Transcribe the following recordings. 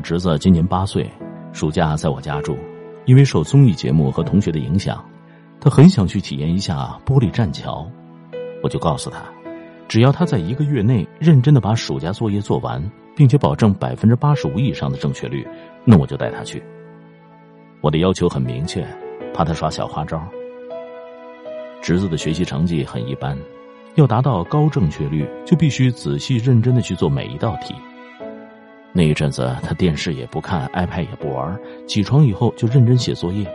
侄子今年八岁，暑假在我家住。因为受综艺节目和同学的影响，他很想去体验一下玻璃栈桥。我就告诉他，只要他在一个月内认真的把暑假作业做完，并且保证百分之八十五以上的正确率，那我就带他去。我的要求很明确，怕他耍小花招。侄子的学习成绩很一般，要达到高正确率，就必须仔细认真的去做每一道题。那一阵子，他电视也不看，iPad 也不玩，起床以后就认真写作业，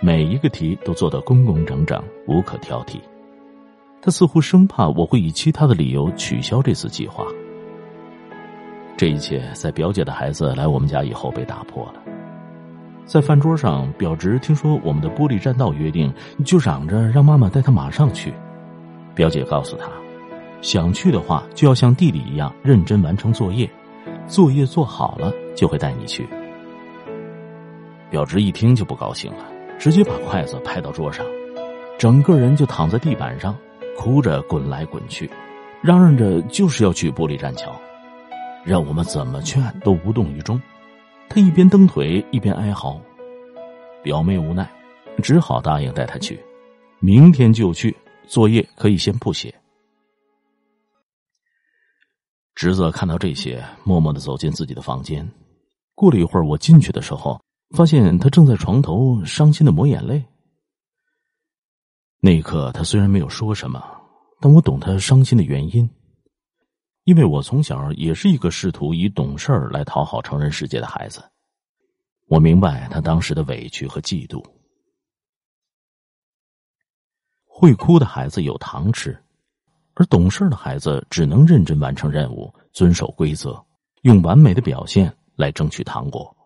每一个题都做得工工整整，无可挑剔。他似乎生怕我会以其他的理由取消这次计划。这一切在表姐的孩子来我们家以后被打破了。在饭桌上，表侄听说我们的玻璃栈道约定，就嚷着让妈妈带他马上去。表姐告诉他，想去的话就要像弟弟一样认真完成作业。作业做好了就会带你去。表侄一听就不高兴了，直接把筷子拍到桌上，整个人就躺在地板上，哭着滚来滚去，嚷嚷着就是要去玻璃栈桥，让我们怎么劝都无动于衷。他一边蹬腿一边哀嚎，表妹无奈，只好答应带他去，明天就去，作业可以先不写。侄子看到这些，默默的走进自己的房间。过了一会儿，我进去的时候，发现他正在床头伤心的抹眼泪。那一刻，他虽然没有说什么，但我懂他伤心的原因，因为我从小也是一个试图以懂事儿来讨好成人世界的孩子。我明白他当时的委屈和嫉妒。会哭的孩子有糖吃。而懂事的孩子只能认真完成任务，遵守规则，用完美的表现来争取糖果。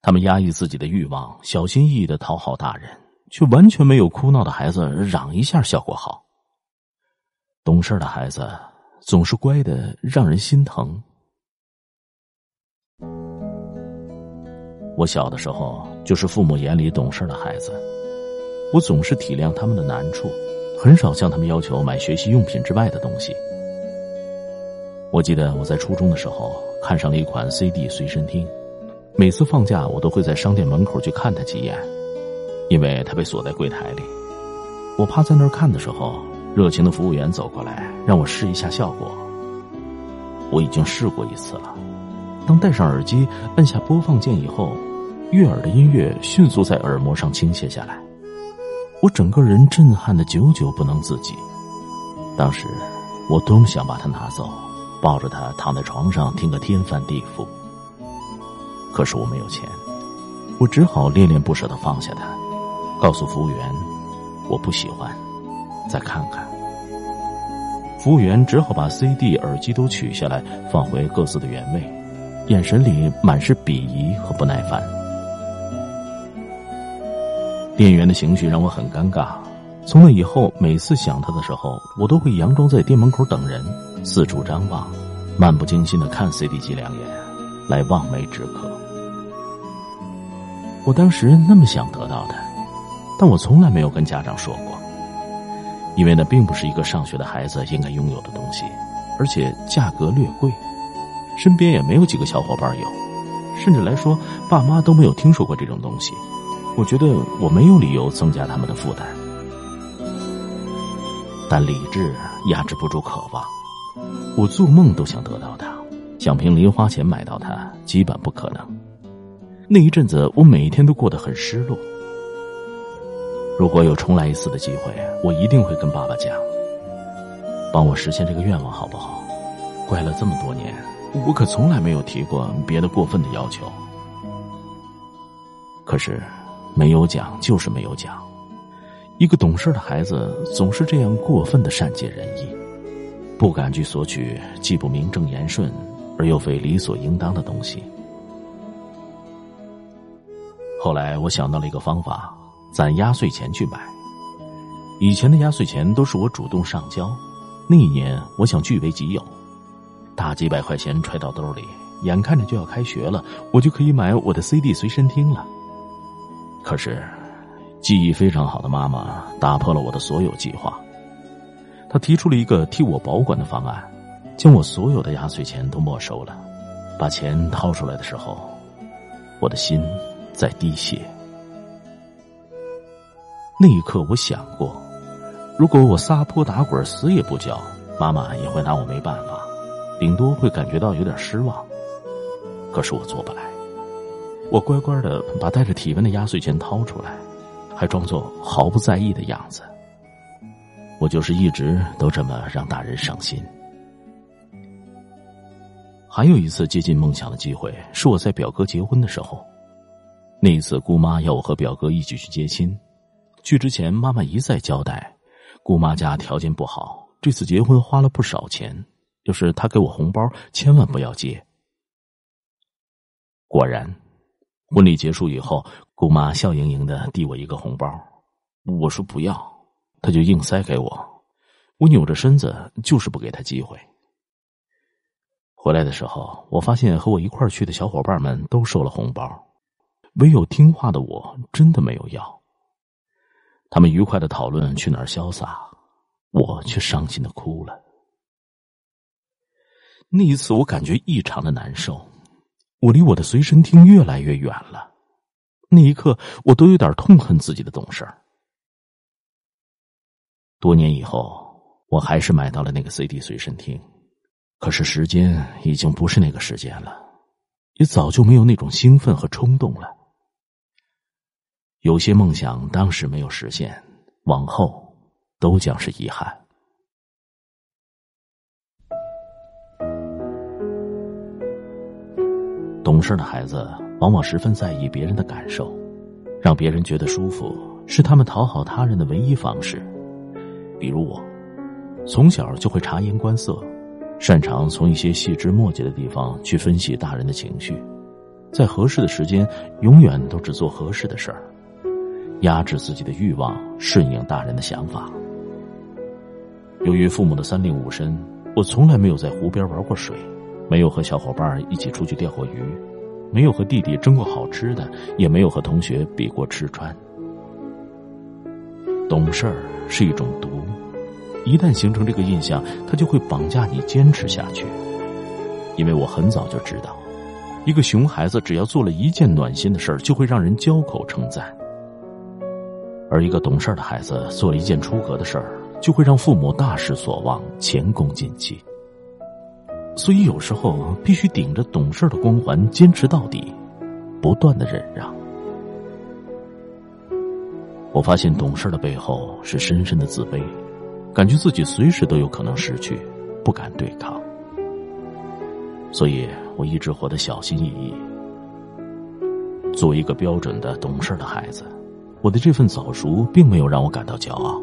他们压抑自己的欲望，小心翼翼的讨好大人，却完全没有哭闹的孩子嚷一下效果好。懂事的孩子总是乖的让人心疼。我小的时候就是父母眼里懂事的孩子，我总是体谅他们的难处。很少向他们要求买学习用品之外的东西。我记得我在初中的时候看上了一款 CD 随身听，每次放假我都会在商店门口去看它几眼，因为它被锁在柜台里。我趴在那儿看的时候，热情的服务员走过来让我试一下效果。我已经试过一次了，当戴上耳机按下播放键以后，悦耳的音乐迅速在耳膜上倾泻下来。我整个人震撼的久久不能自己。当时，我多么想把它拿走，抱着它躺在床上听个天翻地覆。可是我没有钱，我只好恋恋不舍的放下它，告诉服务员我不喜欢，再看看。服务员只好把 CD、耳机都取下来，放回各自的原位，眼神里满是鄙夷和不耐烦。店员的情绪让我很尴尬。从那以后，每次想他的时候，我都会佯装在店门口等人，四处张望，漫不经心的看 CD 机两眼，来望梅止渴。我当时那么想得到的，但我从来没有跟家长说过，因为那并不是一个上学的孩子应该拥有的东西，而且价格略贵，身边也没有几个小伙伴有，甚至来说，爸妈都没有听说过这种东西。我觉得我没有理由增加他们的负担，但理智压制不住渴望。我做梦都想得到它，想凭零花钱买到它，基本不可能。那一阵子，我每天都过得很失落。如果有重来一次的机会，我一定会跟爸爸讲，帮我实现这个愿望，好不好？乖了这么多年，我可从来没有提过别的过分的要求。可是，没有讲就是没有讲。一个懂事的孩子总是这样过分的善解人意，不敢去索取既不名正言顺而又非理所应当的东西。后来我想到了一个方法，攒压岁钱去买。以前的压岁钱都是我主动上交，那一年我想据为己有，大几百块钱揣到兜里，眼看着就要开学了，我就可以买我的 CD 随身听了。可是。记忆非常好的妈妈打破了我的所有计划。她提出了一个替我保管的方案，将我所有的压岁钱都没收了。把钱掏出来的时候，我的心在滴血。那一刻，我想过，如果我撒泼打滚死也不交，妈妈也会拿我没办法，顶多会感觉到有点失望。可是我做不来，我乖乖的把带着体温的压岁钱掏出来。还装作毫不在意的样子，我就是一直都这么让大人伤心。还有一次接近梦想的机会，是我在表哥结婚的时候。那一次，姑妈要我和表哥一起去接亲。去之前，妈妈一再交代，姑妈家条件不好，这次结婚花了不少钱，要是她给我红包，千万不要接。果然。婚礼结束以后，姑妈笑盈盈的递我一个红包，我说不要，她就硬塞给我，我扭着身子就是不给她机会。回来的时候，我发现和我一块去的小伙伴们都收了红包，唯有听话的我真的没有要。他们愉快的讨论去哪儿潇洒，我却伤心的哭了。那一次，我感觉异常的难受。我离我的随身听越来越远了，那一刻我都有点痛恨自己的懂事。多年以后，我还是买到了那个 CD 随身听，可是时间已经不是那个时间了，也早就没有那种兴奋和冲动了。有些梦想当时没有实现，往后都将是遗憾。懂事的孩子往往十分在意别人的感受，让别人觉得舒服是他们讨好他人的唯一方式。比如我，从小就会察言观色，擅长从一些细枝末节的地方去分析大人的情绪，在合适的时间，永远都只做合适的事儿，压制自己的欲望，顺应大人的想法。由于父母的三令五申，我从来没有在湖边玩过水。没有和小伙伴一起出去钓过鱼，没有和弟弟争过好吃的，也没有和同学比过吃穿。懂事儿是一种毒，一旦形成这个印象，他就会绑架你坚持下去。因为我很早就知道，一个熊孩子只要做了一件暖心的事儿，就会让人交口称赞；而一个懂事儿的孩子做了一件出格的事儿，就会让父母大失所望，前功尽弃。所以有时候必须顶着懂事的光环坚持到底，不断的忍让。我发现懂事的背后是深深的自卑，感觉自己随时都有可能失去，不敢对抗。所以我一直活得小心翼翼。作为一个标准的懂事的孩子，我的这份早熟并没有让我感到骄傲。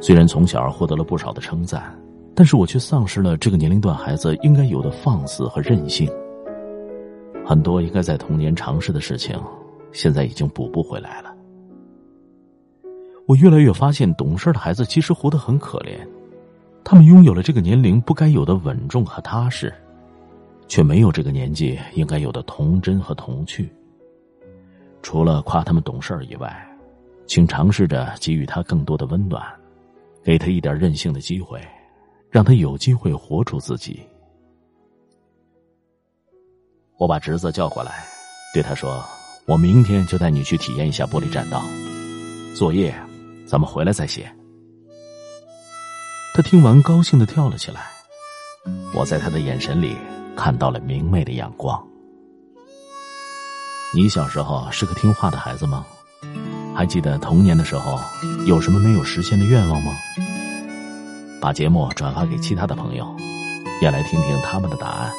虽然从小获得了不少的称赞。但是我却丧失了这个年龄段孩子应该有的放肆和任性。很多应该在童年尝试的事情，现在已经补不回来了。我越来越发现，懂事的孩子其实活得很可怜，他们拥有了这个年龄不该有的稳重和踏实，却没有这个年纪应该有的童真和童趣。除了夸他们懂事以外，请尝试着给予他更多的温暖，给他一点任性的机会。让他有机会活出自己。我把侄子叫过来，对他说：“我明天就带你去体验一下玻璃栈道，作业咱们回来再写。”他听完高兴的跳了起来。我在他的眼神里看到了明媚的阳光。你小时候是个听话的孩子吗？还记得童年的时候有什么没有实现的愿望吗？把节目转发给其他的朋友，也来听听他们的答案。